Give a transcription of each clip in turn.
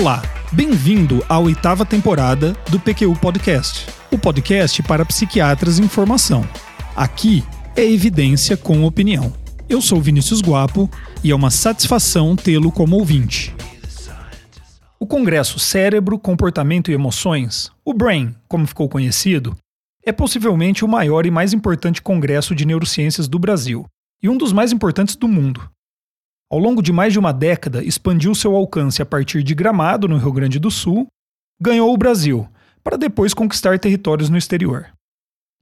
Olá, bem-vindo à oitava temporada do PQU Podcast, o podcast para psiquiatras em formação. Aqui é evidência com opinião. Eu sou Vinícius Guapo e é uma satisfação tê-lo como ouvinte. O Congresso Cérebro, Comportamento e Emoções, o BRAIN, como ficou conhecido, é possivelmente o maior e mais importante congresso de neurociências do Brasil e um dos mais importantes do mundo. Ao longo de mais de uma década, expandiu seu alcance a partir de Gramado, no Rio Grande do Sul, ganhou o Brasil, para depois conquistar territórios no exterior.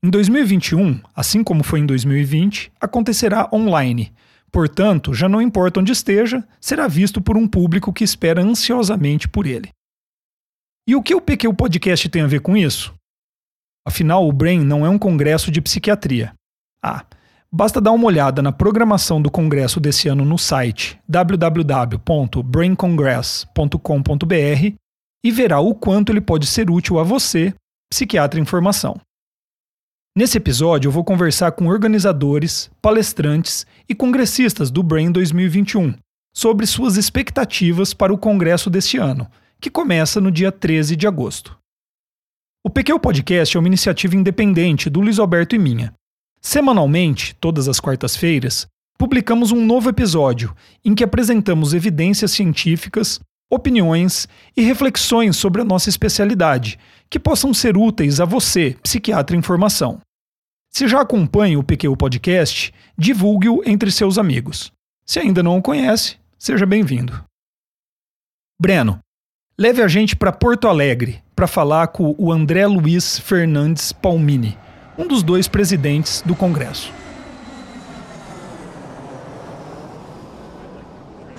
Em 2021, assim como foi em 2020, acontecerá online. Portanto, já não importa onde esteja, será visto por um público que espera ansiosamente por ele. E o que o PQ Podcast tem a ver com isso? Afinal, o Brain não é um congresso de psiquiatria. Ah, Basta dar uma olhada na programação do congresso desse ano no site www.braincongress.com.br e verá o quanto ele pode ser útil a você, psiquiatra em formação. Nesse episódio, eu vou conversar com organizadores, palestrantes e congressistas do Brain 2021 sobre suas expectativas para o congresso deste ano, que começa no dia 13 de agosto. O PQ Podcast é uma iniciativa independente do Luiz Alberto e minha Semanalmente, todas as quartas-feiras, publicamos um novo episódio em que apresentamos evidências científicas, opiniões e reflexões sobre a nossa especialidade, que possam ser úteis a você, psiquiatra em formação. Se já acompanha o PQ Podcast, divulgue-o entre seus amigos. Se ainda não o conhece, seja bem-vindo. Breno, leve a gente para Porto Alegre para falar com o André Luiz Fernandes Palmini um dos dois presidentes do Congresso.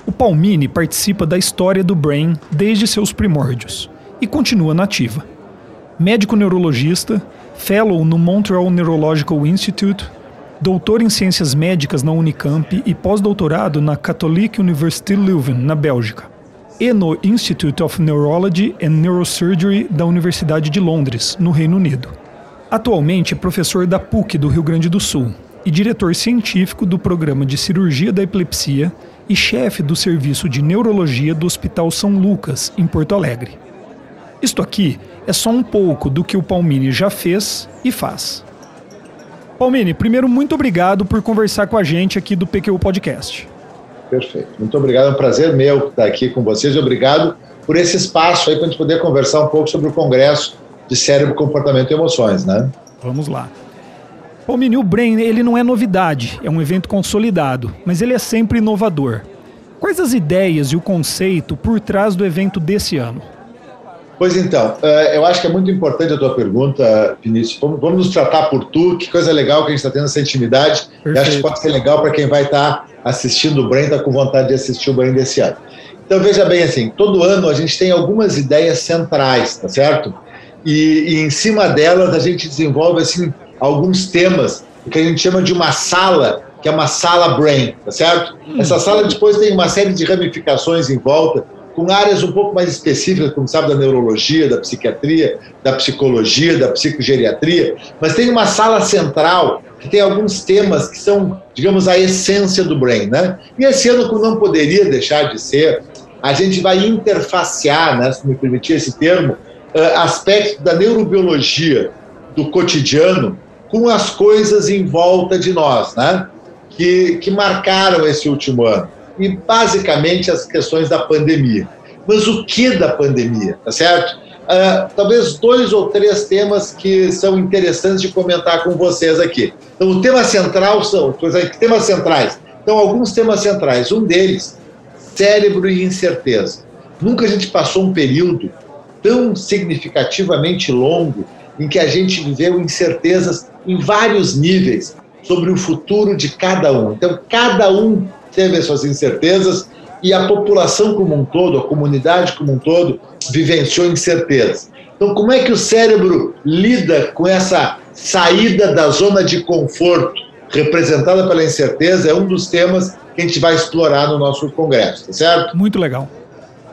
O Palmini participa da história do Brain desde seus primórdios e continua nativa. Médico neurologista, fellow no Montreal Neurological Institute, doutor em ciências médicas na Unicamp e pós-doutorado na Catholic University Leuven, na Bélgica, e no Institute of Neurology and Neurosurgery da Universidade de Londres, no Reino Unido. Atualmente é professor da PUC do Rio Grande do Sul e diretor científico do programa de cirurgia da epilepsia e chefe do serviço de neurologia do Hospital São Lucas, em Porto Alegre. Isto aqui é só um pouco do que o Palmini já fez e faz. Palmini, primeiro, muito obrigado por conversar com a gente aqui do PQ Podcast. Perfeito. Muito obrigado. É um prazer meu estar aqui com vocês e obrigado por esse espaço aí para a gente poder conversar um pouco sobre o Congresso de cérebro, comportamento e emoções, né? Vamos lá. O Mini, Brain ele não é novidade, é um evento consolidado, mas ele é sempre inovador. Quais as ideias e o conceito por trás do evento desse ano? Pois então, eh, eu acho que é muito importante a tua pergunta, Vinícius. Vamos nos tratar por tu, que coisa legal que a gente está tendo essa intimidade. Acho que pode ser legal para quem vai estar tá assistindo o Brain, está com vontade de assistir o Brain desse ano. Então, veja bem assim, todo ano a gente tem algumas ideias centrais, tá certo? E, e em cima delas a gente desenvolve assim alguns temas que a gente chama de uma sala que é uma sala brain, tá certo? Hum. Essa sala depois tem uma série de ramificações em volta, com áreas um pouco mais específicas, como sabe, da neurologia, da psiquiatria, da psicologia, da psicogeriatria, mas tem uma sala central que tem alguns temas que são, digamos, a essência do brain, né? E esse ano, como não poderia deixar de ser, a gente vai interfacear, né, se me permitir esse termo, aspectos da neurobiologia do cotidiano com as coisas em volta de nós, né? Que, que marcaram esse último ano. E basicamente as questões da pandemia. Mas o que da pandemia, tá certo? Uh, talvez dois ou três temas que são interessantes de comentar com vocês aqui. Então, o tema central são temas centrais. Então, alguns temas centrais. Um deles, cérebro e incerteza. Nunca a gente passou um período tão significativamente longo em que a gente viveu incertezas em vários níveis sobre o futuro de cada um. Então, cada um teve as suas incertezas e a população como um todo, a comunidade como um todo, vivenciou incertezas. Então, como é que o cérebro lida com essa saída da zona de conforto representada pela incerteza? É um dos temas que a gente vai explorar no nosso congresso, tá certo? Muito legal.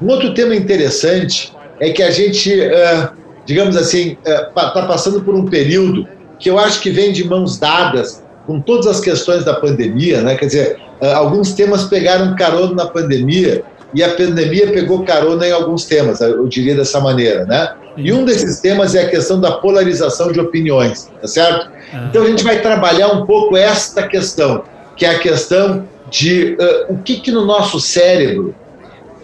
Um outro tema interessante é que a gente, uh, digamos assim, está uh, passando por um período que eu acho que vem de mãos dadas com todas as questões da pandemia, né? Quer dizer, uh, alguns temas pegaram carona na pandemia e a pandemia pegou carona em alguns temas, eu diria dessa maneira, né? E um desses temas é a questão da polarização de opiniões, tá certo? Então a gente vai trabalhar um pouco esta questão, que é a questão de uh, o que, que no nosso cérebro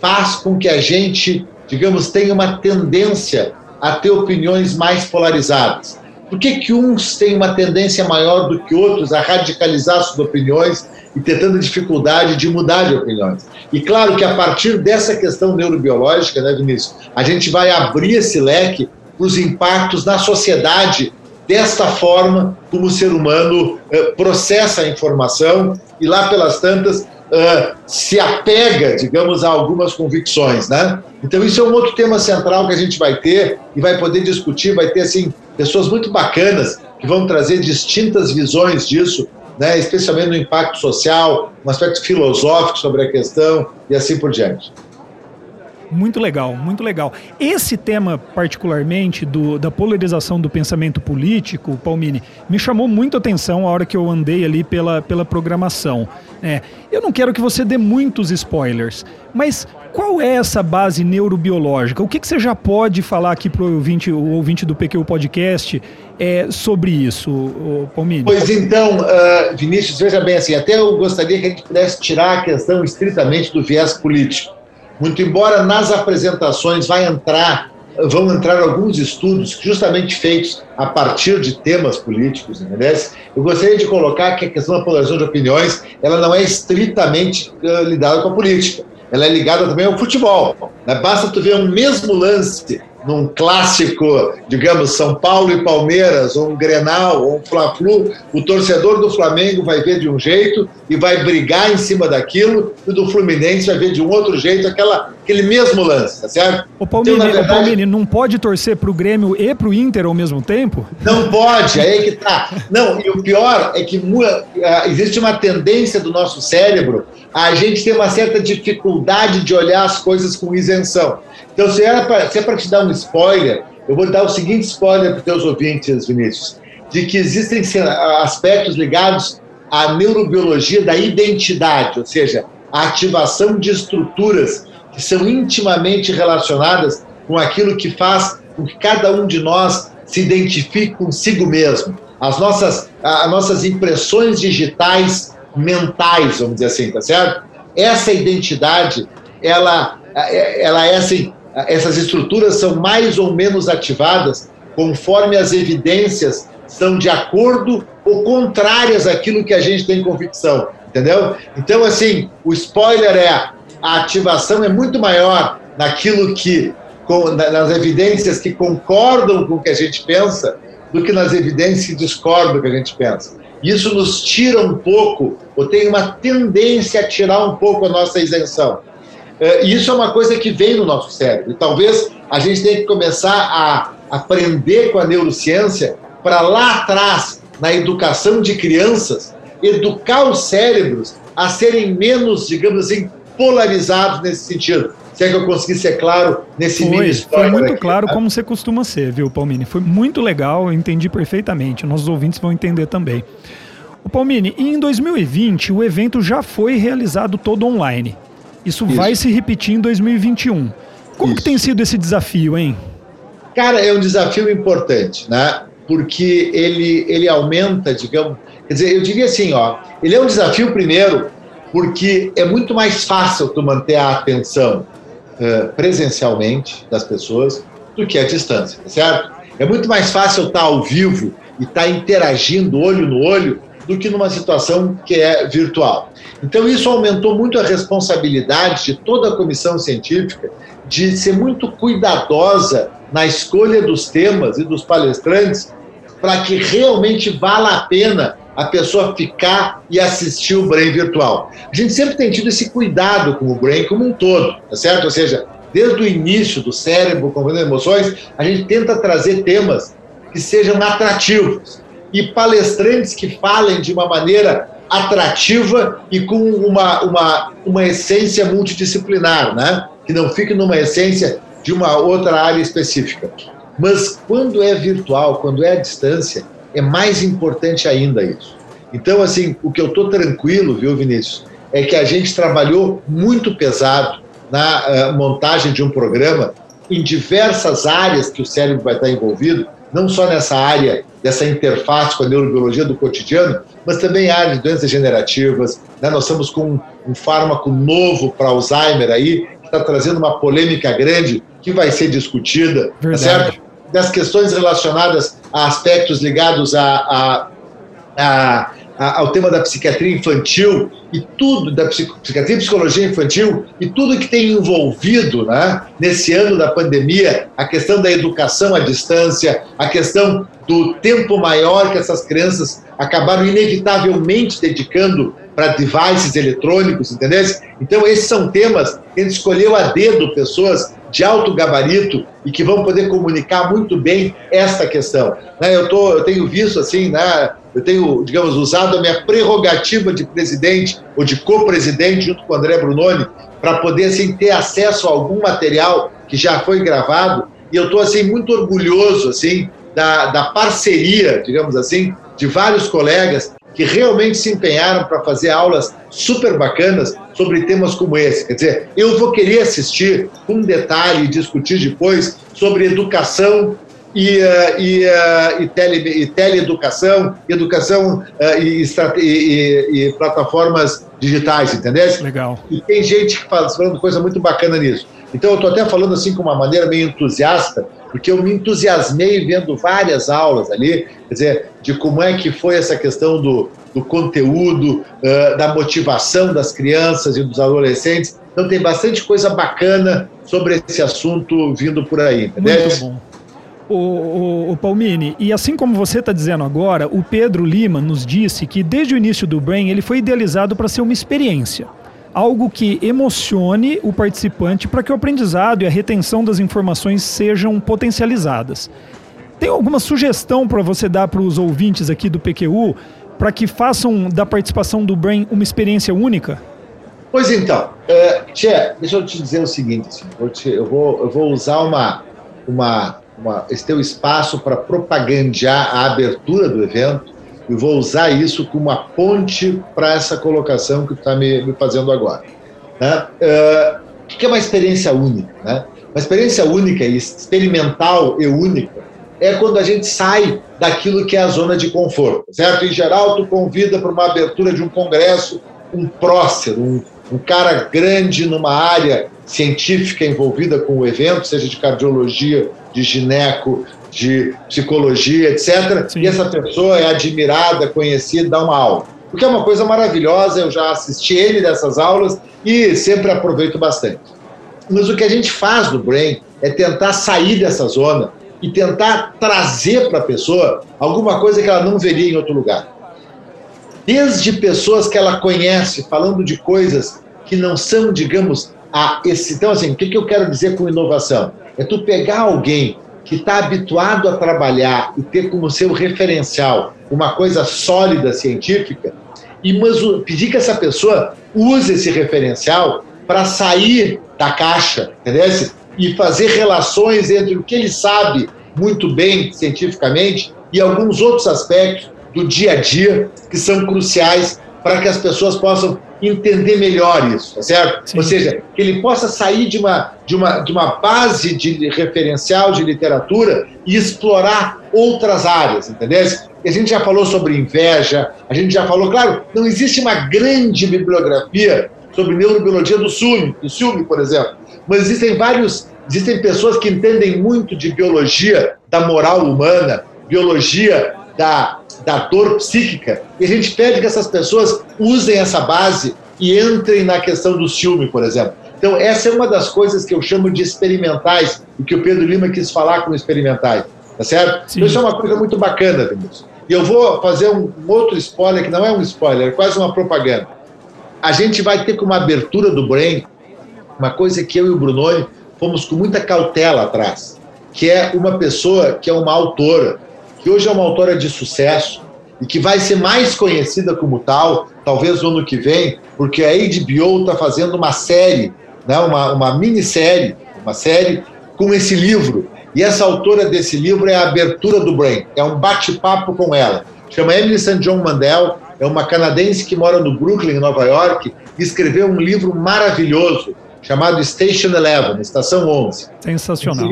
faz com que a gente, digamos, tenha uma tendência a ter opiniões mais polarizadas. Por que, que uns têm uma tendência maior do que outros a radicalizar suas opiniões e ter tanta dificuldade de mudar de opiniões? E claro que a partir dessa questão neurobiológica, né, Vinícius, a gente vai abrir esse leque para os impactos na sociedade desta forma como o ser humano uh, processa a informação e lá pelas tantas uh, se apega, digamos, a algumas convicções, né? Então isso é um outro tema central que a gente vai ter e vai poder discutir, vai ter assim pessoas muito bacanas que vão trazer distintas visões disso, né? Especialmente no impacto social, um aspecto filosófico sobre a questão e assim por diante. Muito legal, muito legal. Esse tema, particularmente, do, da polarização do pensamento político, Palmini, me chamou muito a atenção a hora que eu andei ali pela, pela programação. É, eu não quero que você dê muitos spoilers, mas qual é essa base neurobiológica? O que, que você já pode falar aqui para o ouvinte, o ouvinte do PQ Podcast é, sobre isso, Palmini? Pois então, uh, Vinícius, veja bem assim, até eu gostaria que a gente pudesse tirar a questão estritamente do viés político muito embora nas apresentações vai entrar, vão entrar alguns estudos justamente feitos a partir de temas políticos, entendeu? Eu gostaria de colocar que a questão da polarização de opiniões, ela não é estritamente uh, lidada com a política. Ela é ligada também ao futebol. Né? Basta tu ver um mesmo lance num clássico, digamos, São Paulo e Palmeiras, ou um Grenal, ou um Fla-Flu, o torcedor do Flamengo vai ver de um jeito e vai brigar em cima daquilo, e do Fluminense vai ver de um outro jeito aquela, aquele mesmo lance, tá certo? O Palmeiras, então, verdade, o Palmeiras não pode torcer para o Grêmio e para o Inter ao mesmo tempo? Não pode, aí que tá. Não, e o pior é que ah, existe uma tendência do nosso cérebro a gente ter uma certa dificuldade de olhar as coisas com isenção. Então, se, era pra, se é para te dar um spoiler, eu vou dar o seguinte spoiler para os teus ouvintes, Vinícius, de que existem aspectos ligados à neurobiologia da identidade, ou seja, a ativação de estruturas que são intimamente relacionadas com aquilo que faz com que cada um de nós se identifique consigo mesmo. As nossas, as nossas impressões digitais mentais, vamos dizer assim, tá certo? Essa identidade, ela, ela é assim, essas estruturas são mais ou menos ativadas conforme as evidências são de acordo ou contrárias àquilo que a gente tem convicção, entendeu? Então, assim, o spoiler é a ativação é muito maior naquilo que, nas evidências que concordam com o que a gente pensa, do que nas evidências que discordam do que a gente pensa. Isso nos tira um pouco, ou tem uma tendência a tirar um pouco a nossa isenção. É, isso é uma coisa que vem no nosso cérebro. E talvez a gente tenha que começar a aprender com a neurociência para lá atrás, na educação de crianças, educar os cérebros a serem menos, digamos assim, polarizados nesse sentido. Se é que eu consegui ser claro nesse foi, mini Foi muito aqui, claro tá? como você costuma ser, viu, Palmini? Foi muito legal, eu entendi perfeitamente. Nossos ouvintes vão entender também. O Palmini, em 2020 o evento já foi realizado todo online. Isso, Isso. vai se repetir em 2021. Como que tem sido esse desafio, hein? Cara, é um desafio importante, né? Porque ele, ele aumenta, digamos. Quer dizer, eu diria assim, ó, ele é um desafio primeiro, porque é muito mais fácil tu manter a atenção uh, presencialmente das pessoas do que à distância, tá certo? É muito mais fácil estar ao vivo e estar interagindo olho no olho do que numa situação que é virtual. Então, isso aumentou muito a responsabilidade de toda a comissão científica de ser muito cuidadosa na escolha dos temas e dos palestrantes para que realmente vala a pena a pessoa ficar e assistir o Brain virtual. A gente sempre tem tido esse cuidado com o Brain como um todo, tá certo? Ou seja, desde o início do cérebro, compreendendo emoções, a gente tenta trazer temas que sejam atrativos e palestrantes que falem de uma maneira atrativa e com uma, uma, uma essência multidisciplinar, né? que não fique numa essência de uma outra área específica. Mas quando é virtual, quando é à distância, é mais importante ainda isso. Então, assim, o que eu estou tranquilo, viu, Vinícius, é que a gente trabalhou muito pesado na uh, montagem de um programa em diversas áreas que o cérebro vai estar envolvido, não só nessa área dessa interface com a neurobiologia do cotidiano, mas também área de doenças degenerativas. Né? Nós estamos com um, um fármaco novo para Alzheimer aí, que está trazendo uma polêmica grande que vai ser discutida, tá certo? Das questões relacionadas a aspectos ligados a, a, a ao tema da psiquiatria infantil e tudo, da psiquiatria e psicologia infantil e tudo que tem envolvido né, nesse ano da pandemia, a questão da educação à distância, a questão do tempo maior que essas crianças acabaram inevitavelmente dedicando para devices eletrônicos, entendeu? Então, esses são temas que a gente escolheu a dedo pessoas de alto gabarito e que vão poder comunicar muito bem esta questão. Né, eu, tô, eu tenho visto, assim, né, eu tenho, digamos, usado a minha prerrogativa de presidente ou de co-presidente junto com o André Brunoni para poder assim, ter acesso a algum material que já foi gravado e eu estou assim muito orgulhoso assim da, da parceria, digamos assim, de vários colegas que realmente se empenharam para fazer aulas super bacanas sobre temas como esse. Quer dizer, eu vou querer assistir com detalhe e discutir depois sobre educação e, uh, e, uh, e, tele, e teleeducação, educação uh, e, e, e, plataformas digitais, entendeu? Legal. E tem gente que faz, falando coisa muito bacana nisso. Então, eu estou até falando assim com uma maneira meio entusiasta, porque eu me entusiasmei vendo várias aulas ali, quer dizer, de como é que foi essa questão do, do conteúdo, da motivação das crianças e dos adolescentes. Então, tem bastante coisa bacana sobre esse assunto vindo por aí, entendeu? Muito bom o, o, o Palmini, e assim como você está dizendo agora, o Pedro Lima nos disse que desde o início do Brain ele foi idealizado para ser uma experiência. Algo que emocione o participante para que o aprendizado e a retenção das informações sejam potencializadas. Tem alguma sugestão para você dar para os ouvintes aqui do PQU para que façam da participação do Brain uma experiência única? Pois então, uh, Tchê, deixa eu te dizer o seguinte: assim, eu, vou, eu vou usar uma, uma, uma, esse teu espaço para propagandear a abertura do evento e vou usar isso como uma ponte para essa colocação que está me, me, fazendo agora. Né? Uh, o que é uma experiência única? Né? Uma experiência única experimental e única é quando a gente sai daquilo que é a zona de conforto, certo? Em geral, tu convida para uma abertura de um congresso um prócer, um, um cara grande numa área científica envolvida com o evento, seja de cardiologia, de gineco, de psicologia, etc. Sim. E essa pessoa é admirada, conhecida, dá uma aula. O que é uma coisa maravilhosa, eu já assisti ele dessas aulas e sempre aproveito bastante. Mas o que a gente faz no Brain é tentar sair dessa zona e tentar trazer para a pessoa alguma coisa que ela não veria em outro lugar. Desde pessoas que ela conhece, falando de coisas que não são, digamos, a esse. Então, assim, o que, que eu quero dizer com inovação? É tu pegar alguém que está habituado a trabalhar e ter como seu referencial uma coisa sólida científica e pedir que essa pessoa use esse referencial para sair da caixa, entendeu? E fazer relações entre o que ele sabe muito bem cientificamente e alguns outros aspectos do dia a dia que são cruciais para que as pessoas possam entender melhor isso, tá certo? Sim. Ou seja, que ele possa sair de uma, de, uma, de uma base de referencial de literatura e explorar outras áreas, entendeu? A gente já falou sobre inveja, a gente já falou, claro, não existe uma grande bibliografia sobre neurobiologia do ciúme, do ciúme, por exemplo, mas existem vários, existem pessoas que entendem muito de biologia da moral humana, biologia da, da dor psíquica, e a gente pede que essas pessoas usem essa base e entrem na questão do ciúme, por exemplo. Então, essa é uma das coisas que eu chamo de experimentais, e que o Pedro Lima quis falar como experimentais, tá certo? Sim. Então, isso é uma coisa muito bacana, Vinícius. E eu vou fazer um outro spoiler, que não é um spoiler, é quase uma propaganda. A gente vai ter como abertura do Brain uma coisa que eu e o Brunoni fomos com muita cautela atrás, que é uma pessoa que é uma autora, que hoje é uma autora de sucesso e que vai ser mais conhecida como tal, talvez no ano que vem, porque a HBO está fazendo uma série, né, uma, uma minissérie, uma série com esse livro. E essa autora desse livro é a Abertura do Brain, é um bate-papo com ela. Chama Emily St. John Mandel, é uma canadense que mora no Brooklyn, Nova York, e escreveu um livro maravilhoso chamado Station Eleven, Estação 11. Sensacional.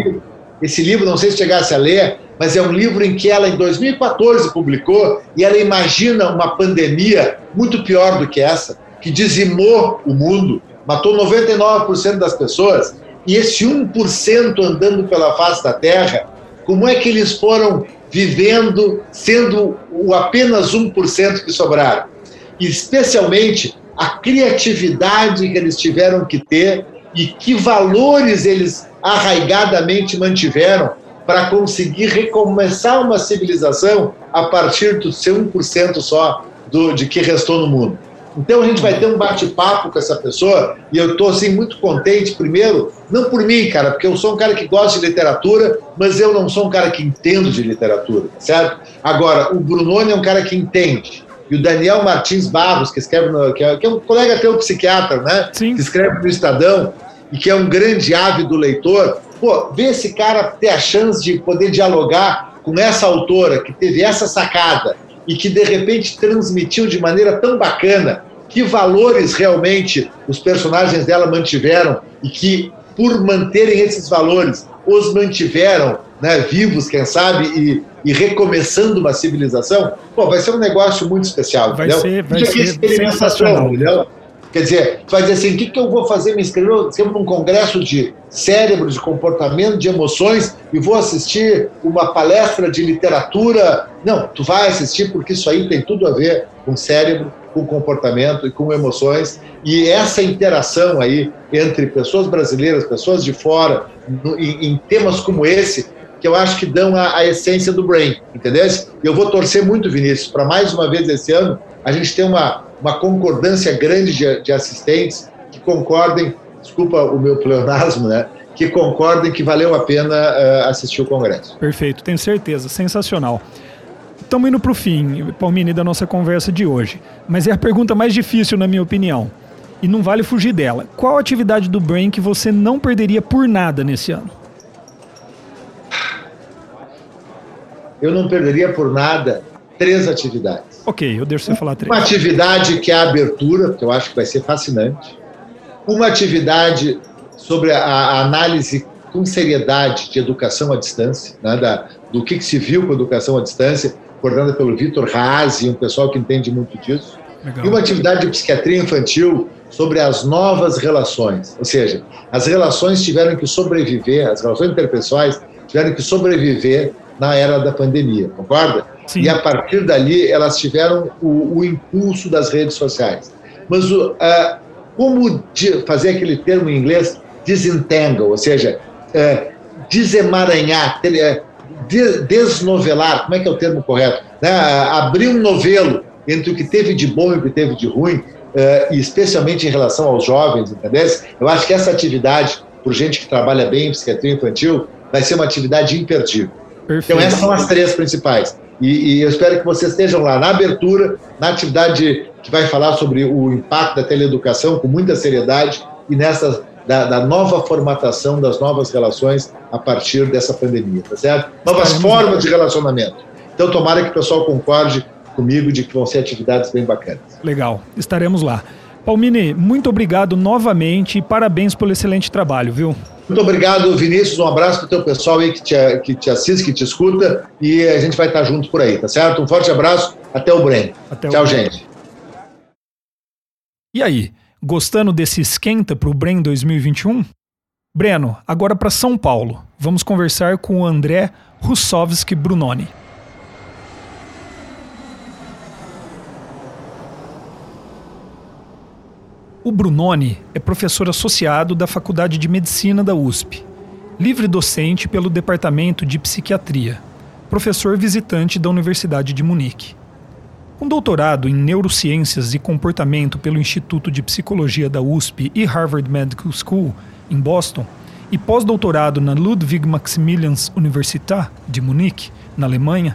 Esse livro, não sei se chegasse a ler, mas é um livro em que ela, em 2014, publicou e ela imagina uma pandemia muito pior do que essa, que dizimou o mundo, matou 99% das pessoas, e esse 1% andando pela face da Terra, como é que eles foram vivendo, sendo o apenas 1% que sobraram? Especialmente a criatividade que eles tiveram que ter e que valores eles arraigadamente mantiveram para conseguir recomeçar uma civilização a partir do seu 1% só do, de que restou no mundo. Então a gente vai ter um bate-papo com essa pessoa e eu estou assim muito contente, primeiro, não por mim, cara, porque eu sou um cara que gosta de literatura, mas eu não sou um cara que entendo de literatura, certo? Agora, o Brunoni é um cara que entende. E o Daniel Martins Barros, que escreve no, que, é, é um colega teu psiquiatra, né? Sim. Que escreve no Estadão e que é um grande ávido leitor. Pô, vê esse cara ter a chance de poder dialogar com essa autora que teve essa sacada e que de repente transmitiu de maneira tão bacana que valores realmente os personagens dela mantiveram e que por manterem esses valores os mantiveram né, vivos, quem sabe, e, e, recomeçando uma civilização, pô, vai ser um negócio muito especial. Vai entendeu? ser, vai ser sensacional. Entendeu? Quer dizer, vai dizer assim, o que, que eu vou fazer? Me inscrever num congresso de cérebro, de comportamento, de emoções, e vou assistir uma palestra de literatura. Não, tu vai assistir porque isso aí tem tudo a ver com cérebro, com comportamento e com emoções. E essa interação aí entre pessoas brasileiras, pessoas de fora, no, em, em, temas como esse, que eu acho que dão a, a essência do Brain, entendeu? Eu vou torcer muito, Vinícius, para mais uma vez esse ano a gente ter uma uma concordância grande de, de assistentes que concordem, desculpa o meu pleonasmo, né? que concordem que valeu a pena uh, assistir o Congresso. Perfeito, tenho certeza, sensacional. Estamos indo para o fim, Palmini, da nossa conversa de hoje. Mas é a pergunta mais difícil, na minha opinião. E não vale fugir dela. Qual atividade do Brain que você não perderia por nada nesse ano? Eu não perderia por nada três atividades. Ok, eu deixo você falar três. Uma atividade que é a abertura, que eu acho que vai ser fascinante. Uma atividade sobre a, a análise com seriedade de educação à distância, né, da, do que, que, se viu com a educação à distância, coordenada pelo Vitor Razi, um pessoal que entende muito disso. Legal. E uma atividade de psiquiatria infantil sobre as novas relações. Ou seja, as relações tiveram que sobreviver, as relações interpessoais tiveram que sobreviver na era da pandemia, concorda? Sim. E a partir dali elas tiveram o, o impulso das redes sociais. Mas o, uh, como fazer aquele termo em inglês desentangle, ou seja, uh, desemaranhar, de, desnovelar, como é que é o termo correto? Né? abrir um novelo entre o que teve de bom e o que teve de ruim, e especialmente em relação aos jovens, entendeu? Eu acho que essa atividade, por gente que trabalha bem em psiquiatria infantil, vai ser uma atividade imperdível. Perfeito. Então essas são as três principais. E, e, eu espero que vocês estejam lá na abertura, na atividade que vai falar sobre o impacto da teleeducação com muita seriedade e nessa da, da nova formatação das novas relações a partir dessa pandemia, tá certo? Novas formas de relacionamento. Então, tomara que o pessoal concorde comigo de que vão ser atividades bem bacanas. Legal, estaremos lá. Palmini, muito obrigado novamente e parabéns pelo excelente trabalho, viu? Muito obrigado, Vinícius. Um abraço para o teu pessoal aí que te, que te assiste, que te escuta. E a gente vai estar junto por aí, tá certo? Um forte abraço. Até o Breno. Até Tchau, o gente. E aí, gostando desse esquenta para o Bren 2021? Breno, agora para São Paulo. Vamos conversar com o André Russovski Brunoni. O Brunoni é professor associado da Faculdade de Medicina da USP, livre docente pelo Departamento de Psiquiatria, professor visitante da Universidade de Munique. Com doutorado em Neurociências e Comportamento pelo Instituto de Psicologia da USP e Harvard Medical School, em Boston, e pós-doutorado na Ludwig Maximilians Universität de Munique, na Alemanha,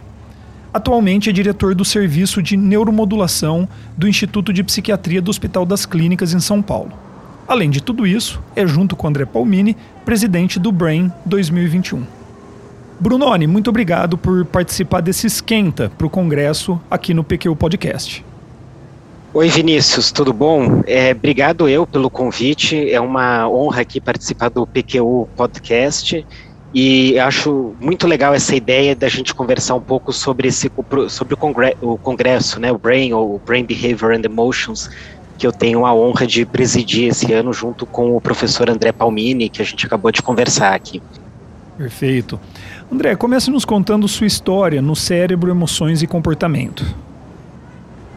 Atualmente é diretor do Serviço de Neuromodulação do Instituto de Psiquiatria do Hospital das Clínicas em São Paulo. Além de tudo isso, é junto com André Palmini, presidente do Brain 2021. Brunoni, muito obrigado por participar desse esquenta para o Congresso aqui no PQ Podcast. Oi Vinícius, tudo bom? É, obrigado eu pelo convite, é uma honra aqui participar do PQU Podcast e acho muito legal essa ideia da gente conversar um pouco sobre, esse, sobre o, congre o congresso, né, o BRAIN, ou Brain Behavior and Emotions, que eu tenho a honra de presidir esse ano junto com o professor André Palmini, que a gente acabou de conversar aqui. Perfeito. André, comece nos contando sua história no cérebro, emoções e comportamento.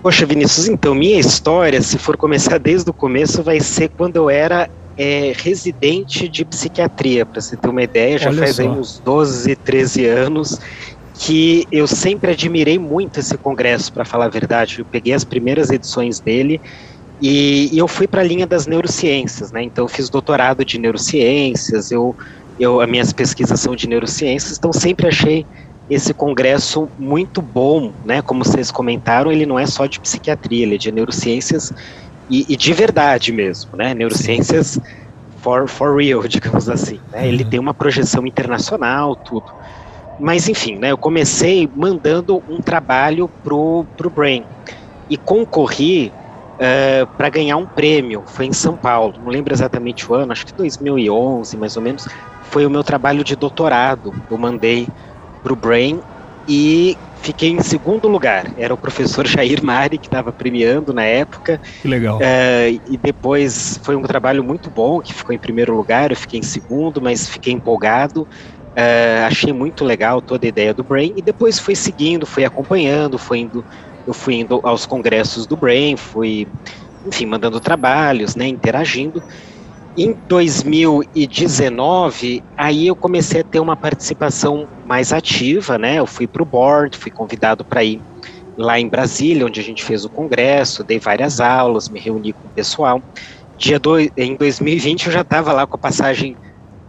Poxa, Vinícius, então, minha história, se for começar desde o começo, vai ser quando eu era é, residente de psiquiatria, para você ter uma ideia, já Olha faz aí uns 12, 13 anos que eu sempre admirei muito esse congresso, para falar a verdade. Eu peguei as primeiras edições dele e, e eu fui para a linha das neurociências, né? Então, eu fiz doutorado de neurociências, eu, eu, as minhas pesquisas são de neurociências, então sempre achei esse congresso muito bom, né? Como vocês comentaram, ele não é só de psiquiatria, ele é de neurociências e, e de verdade mesmo, né? Neurociências for, for real, digamos assim. Né? Ele uhum. tem uma projeção internacional, tudo. Mas enfim, né? Eu comecei mandando um trabalho pro pro Brain e concorri uh, eh, para ganhar um prêmio. Foi em São Paulo, não lembro exatamente o ano, acho que 2011 mais ou menos. Foi o meu trabalho de doutorado. Eu mandei para o Brain e fiquei em segundo lugar. Era o professor Jair Mari que estava premiando na época. Que legal. Uh, e depois foi um trabalho muito bom, que ficou em primeiro lugar, eu fiquei em segundo, mas fiquei empolgado. Uh, achei muito legal toda a ideia do Brain e depois fui seguindo, fui acompanhando, fui indo, eu fui indo aos congressos do Brain, fui, enfim, mandando trabalhos, né, interagindo. Em 2019, aí eu comecei a ter uma participação mais ativa, né? Eu fui para o board, fui convidado para ir lá em Brasília, onde a gente fez o congresso, dei várias aulas, me reuni com o pessoal. Dia do, em 2020 eu já estava lá com a passagem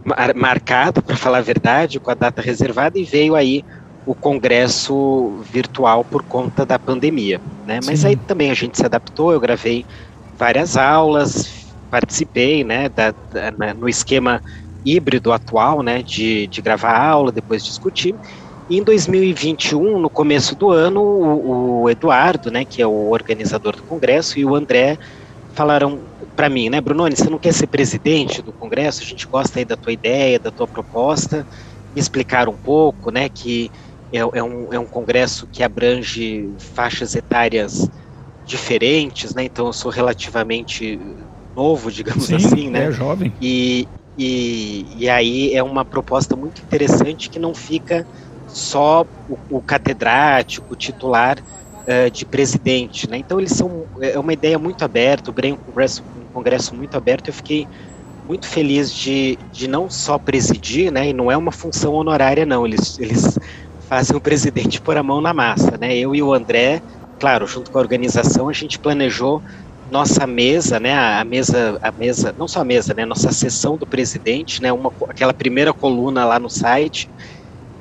mar, marcada, para falar a verdade, com a data reservada, e veio aí o congresso virtual por conta da pandemia, né? Mas Sim. aí também a gente se adaptou, eu gravei várias aulas, participei, né, da, da, no esquema híbrido atual, né, de, de gravar aula, depois discutir. E em 2021, no começo do ano, o, o Eduardo, né, que é o organizador do congresso, e o André falaram para mim, né, Brunoni, você não quer ser presidente do congresso? A gente gosta aí da tua ideia, da tua proposta. Me explicaram um pouco, né, que é, é, um, é um congresso que abrange faixas etárias diferentes, né, então eu sou relativamente novo, digamos Sim, assim, né? É jovem. E, e, e aí é uma proposta muito interessante que não fica só o, o catedrático, o titular uh, de presidente, né? Então eles são é uma ideia muito aberta, o Breno um congresso, um congresso muito aberto. Eu fiquei muito feliz de, de não só presidir, né? E não é uma função honorária, não. Eles, eles fazem o presidente pôr a mão na massa, né? Eu e o André, claro, junto com a organização, a gente planejou nossa mesa, né, a mesa, a mesa, não só a mesa, né, nossa sessão do presidente, né, uma, aquela primeira coluna lá no site,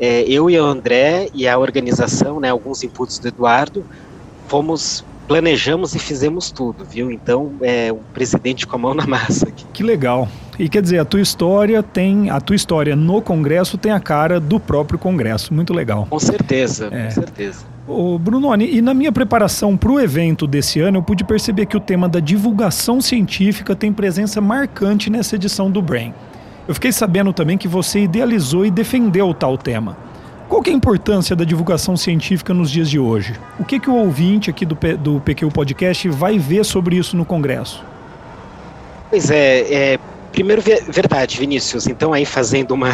é, eu e o André e a organização, né, alguns inputs do Eduardo, fomos planejamos e fizemos tudo, viu? Então, é o presidente com a mão na massa. Aqui. Que legal. E quer dizer, a tua história tem, a tua história no Congresso tem a cara do próprio Congresso. Muito legal. Com certeza, é. com certeza. Ô Brunoni, e na minha preparação para o evento desse ano, eu pude perceber que o tema da divulgação científica tem presença marcante nessa edição do Brain. Eu fiquei sabendo também que você idealizou e defendeu tal tema. Qual é a importância da divulgação científica nos dias de hoje? O que, que o ouvinte aqui do, do PQ Podcast vai ver sobre isso no Congresso? Pois é, é primeiro verdade, Vinícius. Então aí fazendo uma,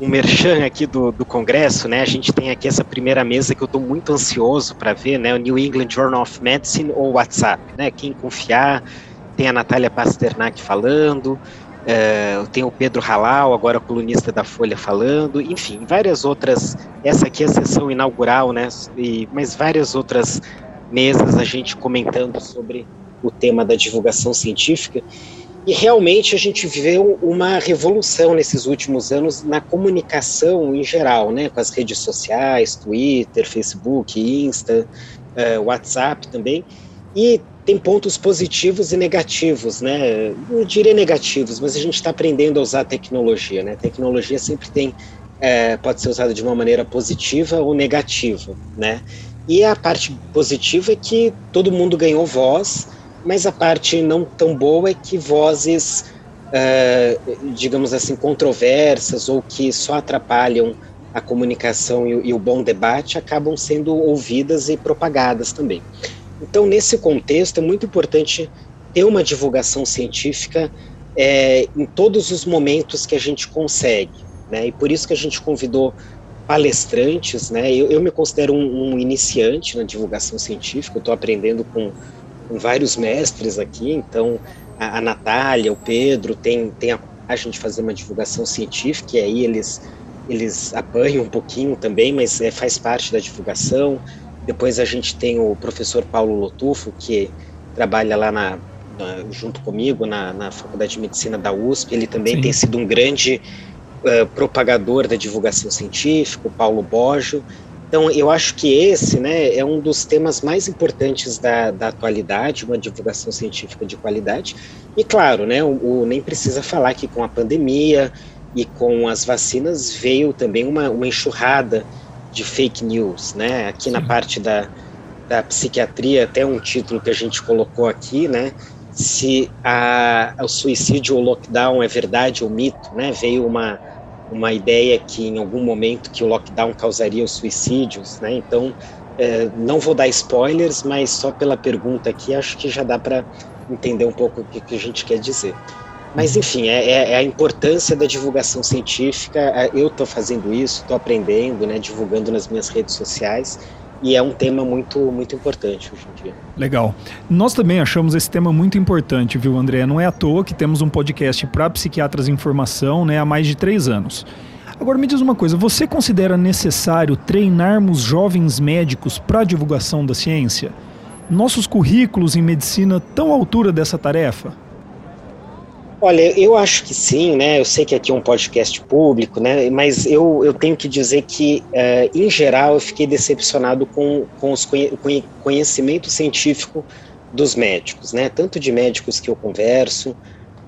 um merchan aqui do, do Congresso, né? A gente tem aqui essa primeira mesa que eu estou muito ansioso para ver, né? O New England Journal of Medicine ou WhatsApp, né? Quem confiar, tem a Natália Pasternak falando, é, tem o Pedro Halal, agora colunista da Folha falando, enfim, várias outras. Essa aqui é a sessão inaugural, né? E, mas várias outras mesas a gente comentando sobre o tema da divulgação científica. E realmente a gente viveu uma revolução nesses últimos anos na comunicação em geral, né, com as redes sociais, Twitter, Facebook, Insta, uh, WhatsApp também. E tem pontos positivos e negativos, né? Não diria negativos, mas a gente está aprendendo a usar a tecnologia, né? A tecnologia sempre tem é, pode ser usada de uma maneira positiva ou negativa, né? E a parte positiva é que todo mundo ganhou voz, mas a parte não tão boa é que vozes, uh, digamos assim, controversas ou que só atrapalham a comunicação e, e o bom debate acabam sendo ouvidas e propagadas também. Então, nesse contexto, é muito importante ter uma divulgação científica é, em todos os momentos que a gente consegue. Né? E por isso que a gente convidou palestrantes, né? Eu, eu me considero um, um, iniciante na divulgação científica, estou aprendendo com, vários mestres aqui, então a, a Natália, o Pedro tem, tem a coragem de fazer uma divulgação científica, e aí eles, eles apanham um pouquinho também, mas é, faz parte da divulgação. Depois a gente tem o professor Paulo Lotufo, que trabalha lá na, na junto comigo na, na Faculdade de Medicina da USP, ele também Sim. tem sido um grande uh, propagador da divulgação científica, o Paulo Bojo. Então, eu acho que esse né, é um dos temas mais importantes da, da atualidade, uma divulgação científica de qualidade. E, claro, né, o, o, nem precisa falar que com a pandemia e com as vacinas veio também uma, uma enxurrada de fake news. Né? Aqui na parte da, da psiquiatria, até um título que a gente colocou aqui, né? se a, o suicídio ou lockdown é verdade ou mito, né? Veio uma uma ideia que em algum momento que o lockdown causaria os suicídios, né? Então, é, não vou dar spoilers, mas só pela pergunta aqui acho que já dá para entender um pouco o que, que, a gente quer dizer. Mas enfim, é, é, é a importância da divulgação científica. É, eu estou fazendo isso, estou aprendendo, né? Divulgando nas minhas redes sociais e é um tema muito, muito importante hoje em dia. Legal. Nós também achamos esse tema muito importante, viu, André? Não é à toa que temos um podcast para psiquiatras em formação né, há mais de três anos. Agora me diz uma coisa, você considera necessário treinarmos jovens médicos para a divulgação da ciência? Nossos currículos em medicina estão à altura dessa tarefa? Olha, eu acho que sim, né? Eu sei que aqui é um podcast público, né? Mas eu, eu tenho que dizer que, uh, em geral, eu fiquei decepcionado com, com os conhe conhecimento científico dos médicos, né? Tanto de médicos que eu converso,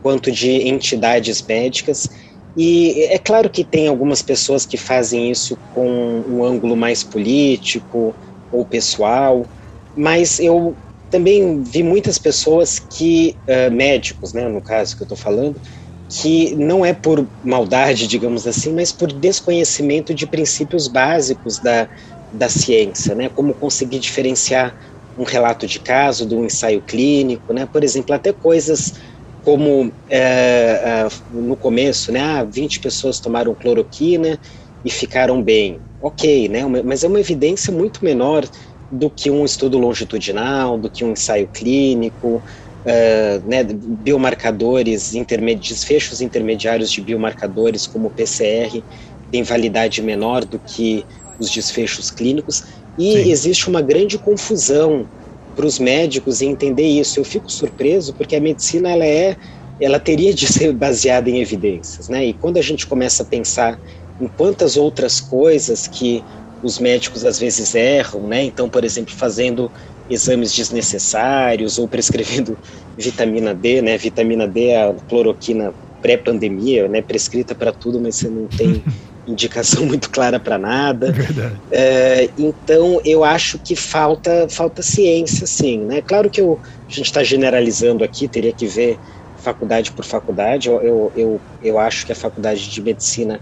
quanto de entidades médicas. E é claro que tem algumas pessoas que fazem isso com um ângulo mais político ou pessoal, mas eu também vi muitas pessoas que, uh, médicos, né, no caso que eu estou falando, que não é por maldade, digamos assim, mas por desconhecimento de princípios básicos da, da ciência, né, como conseguir diferenciar um relato de caso do ensaio clínico, né, por exemplo, até coisas como é, no começo, né, ah, 20 pessoas tomaram cloroquina e ficaram bem, ok, né, mas é uma evidência muito menor do que um estudo longitudinal, do que um ensaio clínico, uh, né, biomarcadores, intermedi desfechos intermediários de biomarcadores como o PCR têm validade menor do que os desfechos clínicos e Sim. existe uma grande confusão para os médicos em entender isso. Eu fico surpreso porque a medicina ela é, ela teria de ser baseada em evidências, né? E quando a gente começa a pensar em quantas outras coisas que os médicos às vezes erram, né? Então, por exemplo, fazendo exames desnecessários ou prescrevendo vitamina D, né? Vitamina D é a cloroquina pré-pandemia, né? Prescrita para tudo, mas você não tem indicação muito clara para nada. É verdade. É, então, eu acho que falta falta ciência, sim, né? Claro que eu, a gente está generalizando aqui, teria que ver faculdade por faculdade. Eu, eu, eu, eu acho que a faculdade de medicina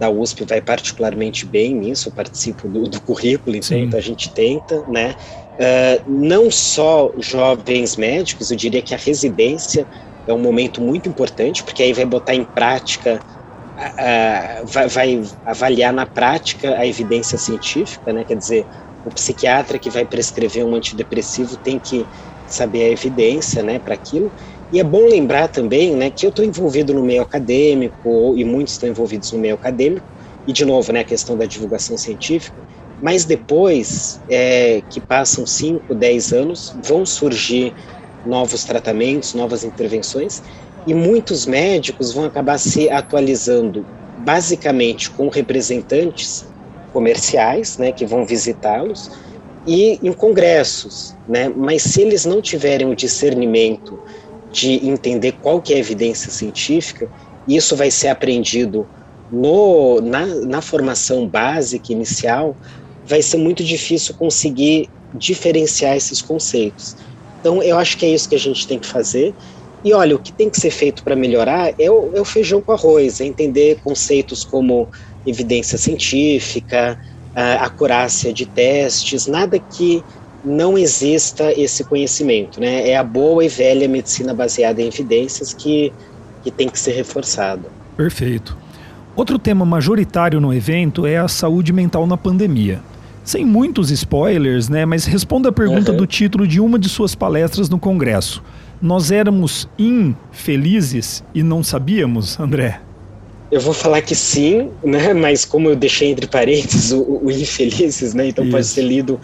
da USP vai particularmente bem nisso, eu participo do, do currículo, então, então a gente tenta, né? Uh, não só jovens médicos, eu diria que a residência é um momento muito importante, porque aí vai botar em prática, uh, vai, vai, avaliar na prática a evidência científica, né? Quer dizer, o psiquiatra que vai prescrever um antidepressivo tem que saber a evidência, né, para aquilo. E é bom lembrar também né, que eu estou envolvido no meio acadêmico, e muitos estão envolvidos no meio acadêmico, e de novo, né, a questão da divulgação científica, mas depois é, que passam 5, 10 anos, vão surgir novos tratamentos, novas intervenções, e muitos médicos vão acabar se atualizando basicamente com representantes comerciais, né, que vão visitá-los, e em congressos, né, mas se eles não tiverem o discernimento de entender qual que é a evidência científica, isso vai ser aprendido no, na, na formação básica inicial, vai ser muito difícil conseguir diferenciar esses conceitos. Então, eu acho que é isso que a gente tem que fazer. E olha, o que tem que ser feito para melhorar é o, é o, feijão com arroz, é entender conceitos como evidência científica, a acurácia de testes, nada que não exista esse conhecimento, né? É a boa e velha medicina baseada em evidências que, que tem que ser reforçada. Perfeito. Outro tema majoritário no evento é a saúde mental na pandemia. Sem muitos spoilers, né? Mas responda a pergunta uhum. do título de uma de suas palestras no Congresso. Nós éramos infelizes e não sabíamos, André? Eu vou falar que sim, né? Mas como eu deixei entre parênteses o, o infelizes, né? Então Isso. pode ser lido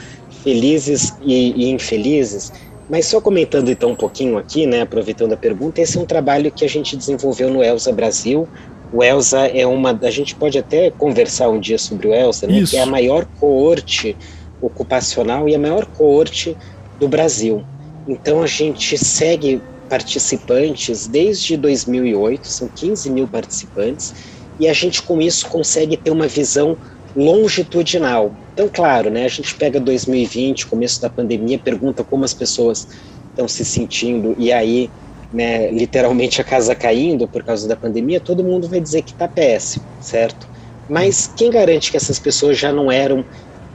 felizes e, e, infelizes. Mas só comentando então um pouquinho aqui, né? Aproveitando a pergunta, esse é um trabalho que a gente desenvolveu no Elsa Brasil. O Elsa é uma, a gente pode até conversar um dia sobre o Elsa, né? Que é a maior coorte ocupacional e a maior coorte do Brasil. Então a gente segue participantes desde 2008, são 15 mil participantes, e a gente com isso consegue ter uma visão longitudinal. Então, claro, né, a gente pega 2020, começo da pandemia, pergunta como as pessoas estão se sentindo, e aí, né, literalmente a casa caindo por causa da pandemia, todo mundo vai dizer que está péssimo, certo? Mas quem garante que essas pessoas já não eram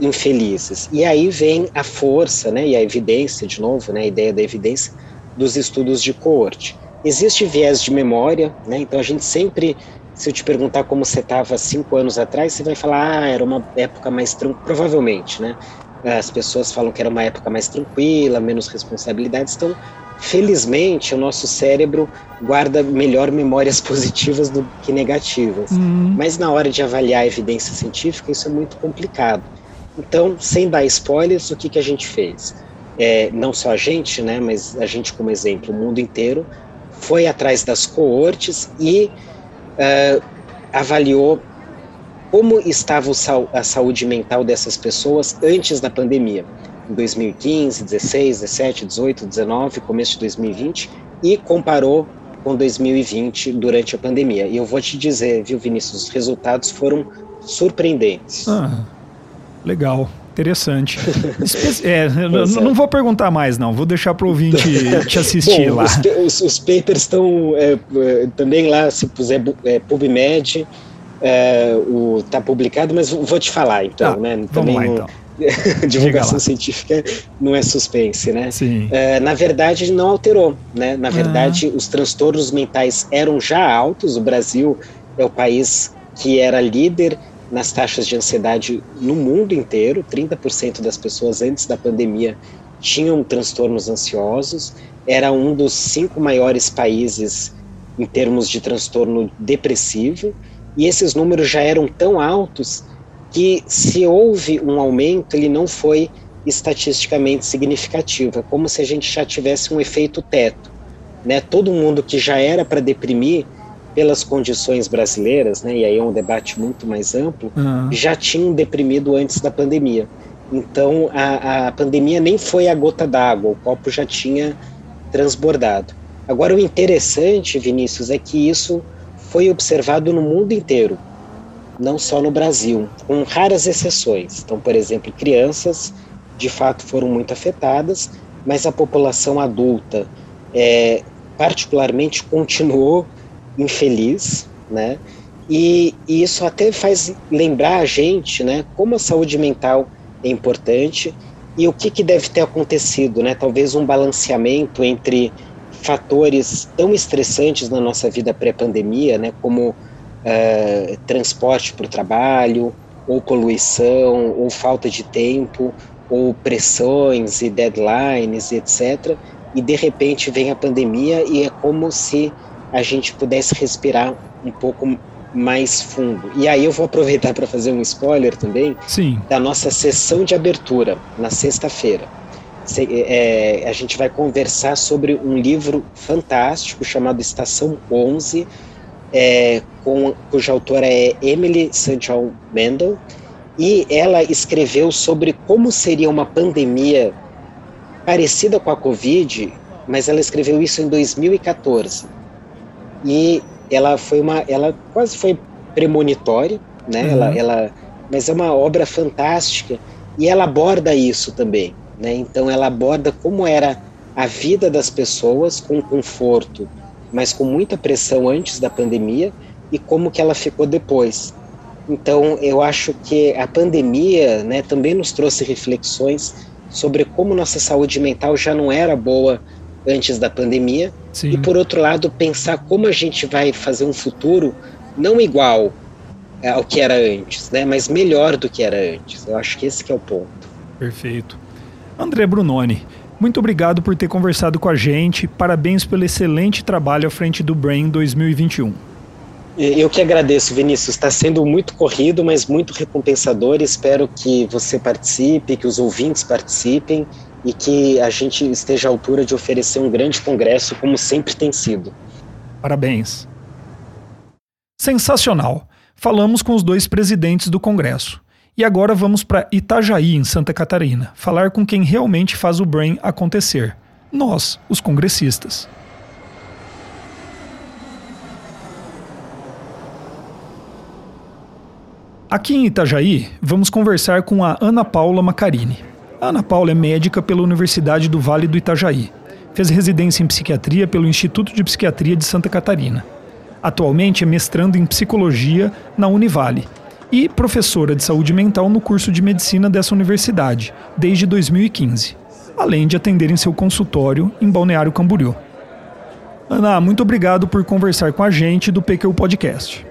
infelizes? E aí vem a força, né, e a evidência, de novo, né, a ideia da evidência, dos estudos de coorte. Existe viés de memória, né? então a gente sempre, se eu te perguntar como você estava cinco anos atrás, você vai falar, ah, era uma época mais tranquila, provavelmente, né? As pessoas falam que era uma época mais tranquila, menos responsabilidades, então, felizmente, o nosso cérebro guarda melhor memórias positivas do que negativas. Uhum. Mas na hora de avaliar a evidência científica, isso é muito complicado. Então, sem dar spoilers, o que, que a gente fez? é, não só a gente, né, mas a gente como exemplo, o mundo inteiro, foi atrás das coortes e uh, avaliou como estava a saúde mental dessas pessoas antes da pandemia, em 2015, 16, 17, 18, 19, começo de 2020, e comparou com 2020 durante a pandemia. E eu vou te dizer, viu, Vinícius, os resultados foram surpreendentes. Ah, legal. Interessante. é, não, não, vou perguntar mais, não. Vou deixar para o ouvinte te assistir Bom, lá. Os, os, papers estão é, é, também lá, se puser é, PubMed, é, o, tá publicado, mas vou te falar, então, ah, né? Também vamos lá, então. divulgação científica não é suspense, né? Sim. É, na verdade, não alterou, né? Na verdade, ah. os transtornos mentais eram já altos. O Brasil é o país que era líder nas taxas de ansiedade no mundo inteiro. 30% das pessoas antes da pandemia tinham transtornos ansiosos. Era um dos cinco maiores países em termos de transtorno depressivo. E esses números já eram tão altos que, se houve um aumento, ele não foi estatisticamente significativo. É como se a gente já tivesse um efeito teto. Né? Todo mundo que já era para deprimir pelas condições brasileiras, né, e aí é um debate muito mais amplo, uhum. já tinham deprimido antes da pandemia. Então a, a pandemia nem foi a gota d'água, o copo já tinha transbordado. Agora o interessante, Vinícius, é que isso foi observado no mundo inteiro, não só no Brasil, com raras exceções. Então, por exemplo, crianças de fato foram muito afetadas, mas a população adulta, é, particularmente, continuou infeliz, né? E, e, isso até faz lembrar a gente, né, como a saúde mental é importante e o que, que deve ter acontecido, né? Talvez um balanceamento entre fatores tão estressantes na nossa vida pré-pandemia, né, como uh, transporte para o trabalho, ou poluição, ou falta de tempo, ou pressões e deadlines, etc. E de repente vem a pandemia e é como se a gente pudesse respirar um pouco mais fundo. E aí eu vou aproveitar para fazer um spoiler também Sim. da nossa sessão de abertura na sexta-feira. É, a gente vai conversar sobre um livro fantástico chamado Estação 11, é, com, cuja autora é Emily Sanchal Mendel, e ela escreveu sobre como seria uma pandemia parecida com a Covid, mas ela escreveu isso em 2014 e ela foi uma, ela quase foi premonitória, né? Uhum. Ela, ela, mas é uma obra fantástica e ela aborda isso também. Né? Então, ela aborda como era a vida das pessoas com conforto, mas com muita pressão antes da pandemia e como que ela ficou depois. Então, eu acho que a pandemia né, também nos trouxe reflexões sobre como nossa saúde mental já não era boa antes da pandemia. Sim. E, por outro lado, pensar como a gente vai fazer um futuro não igual ao que era antes, né, mas melhor do que era antes. Eu acho que esse que é o ponto. Perfeito. André Brunoni, muito obrigado por ter conversado com a gente. Parabéns pelo excelente trabalho à frente do Brain 2021. Eu que agradeço, Vinícius. Está sendo muito corrido, mas muito recompensador. Espero que você participe, que os ouvintes participem e que a gente esteja à altura de oferecer um grande congresso, como sempre tem sido. Parabéns. Sensacional! Falamos com os dois presidentes do Congresso. E agora vamos para Itajaí, em Santa Catarina, falar com quem realmente faz o Brain acontecer. Nós, os congressistas. Aqui em Itajaí, vamos conversar com a Ana Paula Macarini. A Ana Paula é médica pela Universidade do Vale do Itajaí. Fez residência em psiquiatria pelo Instituto de Psiquiatria de Santa Catarina. Atualmente é mestrando em psicologia na Univale e professora de saúde mental no curso de medicina dessa universidade, desde 2015, além de atender em seu consultório em Balneário Camboriú. Ana, muito obrigado por conversar com a gente do PQ Podcast.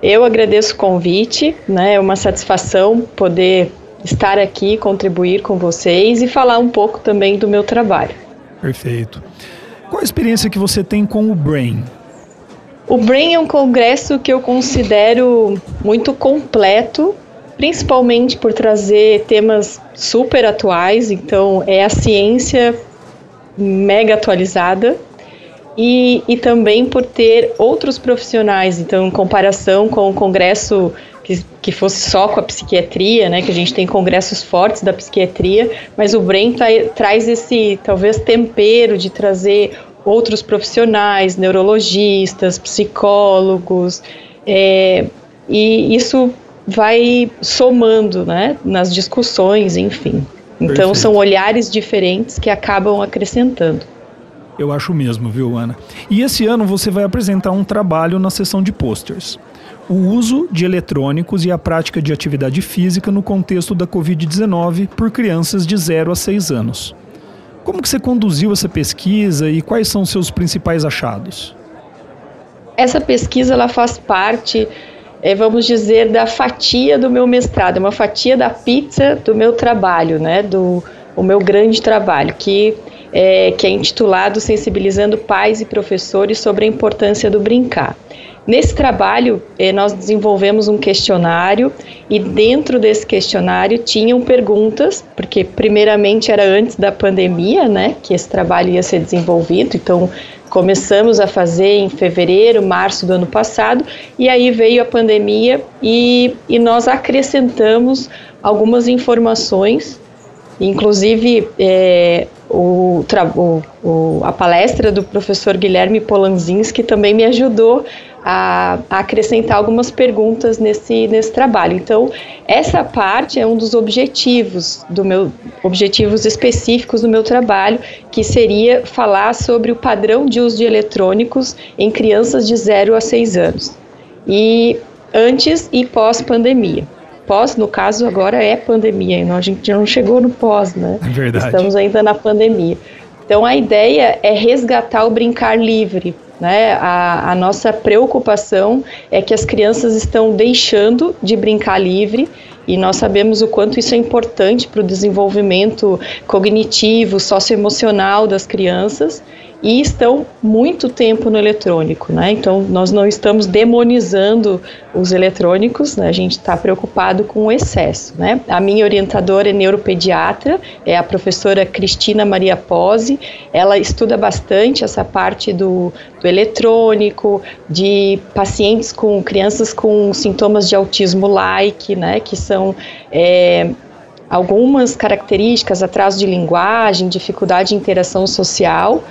Eu agradeço o convite, né? É uma satisfação poder estar aqui, contribuir com vocês e falar um pouco também do meu trabalho. Perfeito. Qual a experiência que você tem com o Brain? O Brain é um congresso que eu considero muito completo, principalmente por trazer temas super atuais, então é a ciência mega atualizada e, e também por ter outros profissionais, então em comparação com o congresso que, que fosse só com a psiquiatria, né, que a gente tem congressos fortes da psiquiatria, mas o Brain tra traz esse talvez tempero de trazer outros profissionais, neurologistas, psicólogos, é, e isso vai somando né, nas discussões, enfim. Então Perfeito. são olhares diferentes que acabam acrescentando. Eu acho mesmo, viu, Ana? E esse ano você vai apresentar um trabalho na sessão de posters. O uso de eletrônicos e a prática de atividade física no contexto da Covid-19 por crianças de 0 a 6 anos. Como que você conduziu essa pesquisa e quais são seus principais achados? Essa pesquisa ela faz parte, é, vamos dizer, da fatia do meu mestrado, é uma fatia da pizza do meu trabalho, né, do o meu grande trabalho, que é, que é intitulado Sensibilizando Pais e Professores sobre a Importância do Brincar. Nesse trabalho, eh, nós desenvolvemos um questionário e dentro desse questionário tinham perguntas, porque primeiramente era antes da pandemia, né, que esse trabalho ia ser desenvolvido, então começamos a fazer em fevereiro, março do ano passado, e aí veio a pandemia e, e nós acrescentamos algumas informações, inclusive é, o, o, a palestra do professor Guilherme Polanzinski também me ajudou a, a, acrescentar algumas perguntas nesse, nesse trabalho. Então, essa parte é um dos objetivos do meu objetivos específicos do meu trabalho, que seria falar sobre o padrão de uso de eletrônicos em crianças de 0 a 6 anos. E antes e pós pandemia pós, no caso, agora é pandemia, a gente não chegou no pós, né? É verdade. Estamos ainda na pandemia. Então a ideia é resgatar o brincar livre. Né? A, a nossa preocupação é que as crianças estão deixando de brincar livre e nós sabemos o quanto isso é importante para o desenvolvimento cognitivo, socioemocional das crianças e estão muito tempo no eletrônico, né? Então nós não estamos demonizando os eletrônicos, né? a gente está preocupado com o excesso, né? A minha orientadora é neuropediatra, é a professora Cristina Maria Pose, ela estuda bastante essa parte do, do eletrônico, de pacientes com crianças com sintomas de autismo-like, né? Que são é, algumas características, atraso de linguagem, dificuldade de interação social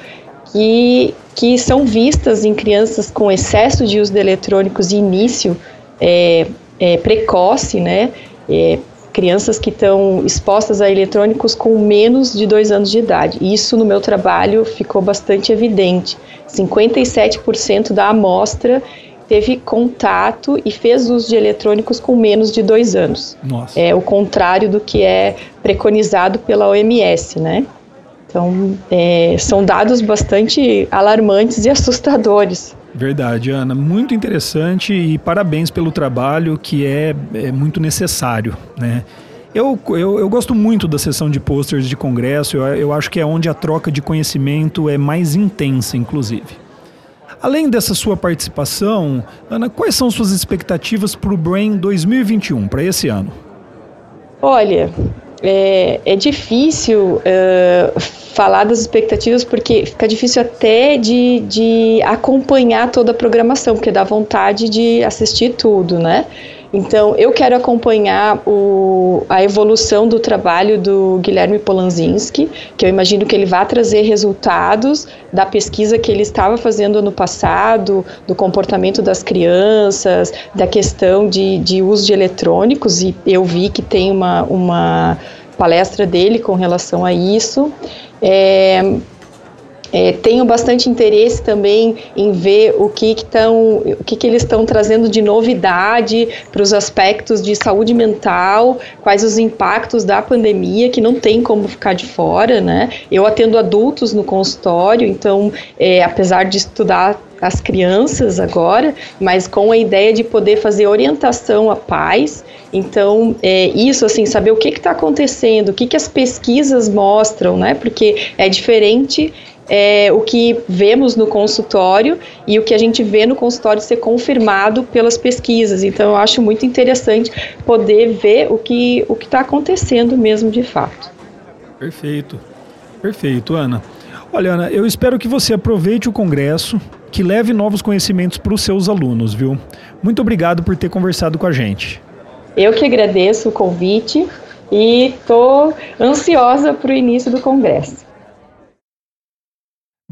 que, que são vistas em crianças com excesso de uso de eletrônicos e início é, é, precoce, né? É, crianças que estão expostas a eletrônicos com menos de dois anos de idade. Isso no meu trabalho ficou bastante evidente. 57% da amostra teve contato e fez uso de eletrônicos com menos de dois anos. Nossa. É o contrário do que é preconizado pela OMS, né? Então, é, são dados bastante alarmantes e assustadores. Verdade, Ana. Muito interessante e parabéns pelo trabalho que é, é muito necessário, né? Eu, eu, eu, gosto muito da sessão de posters de congresso, eu, eu acho que é onde a troca de conhecimento é mais intensa, inclusive. Além dessa sua participação, Ana, quais são suas expectativas para o Brain 2021, para esse ano? Olha, é, é difícil uh, falar das expectativas porque fica difícil até de, de acompanhar toda a programação, porque dá vontade de assistir tudo, né? Então, eu quero acompanhar o, a evolução do trabalho do Guilherme Polanzinski, que eu imagino que ele vai trazer resultados da pesquisa que ele estava fazendo ano passado, do comportamento das crianças, da questão de, de uso de eletrônicos, e eu vi que tem uma, uma palestra dele com relação a isso. É, é, tenho bastante interesse também em ver o que, que, tão, o que, que eles estão trazendo de novidade para os aspectos de saúde mental, quais os impactos da pandemia, que não tem como ficar de fora, né? Eu atendo adultos no consultório, então, é, apesar de estudar as crianças agora, mas com a ideia de poder fazer orientação a pais. Então, é, isso, assim, saber o que está acontecendo, o que, que as pesquisas mostram, né? Porque é diferente é, o que vemos no consultório e o que a gente vê no consultório ser confirmado pelas pesquisas. Então, eu acho muito interessante poder ver o que o está acontecendo mesmo de fato. Perfeito, perfeito, Ana. Olha, Ana, eu espero que você aproveite o congresso, que leve novos conhecimentos para os seus alunos, viu? Muito obrigado por ter conversado com a gente. Eu que agradeço o convite e estou ansiosa para o início do congresso.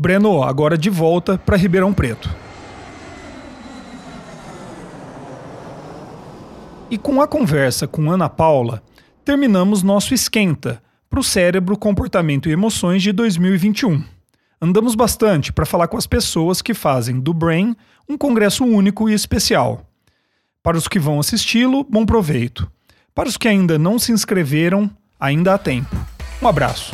Breno, agora de volta para Ribeirão Preto. E com a conversa com Ana Paula, terminamos nosso esquenta para o cérebro, comportamento e emoções de 2021. Andamos bastante para falar com as pessoas que fazem do Brain um congresso único e especial. Para os que vão assisti-lo, bom proveito. Para os que ainda não se inscreveram, ainda há tempo. Um abraço.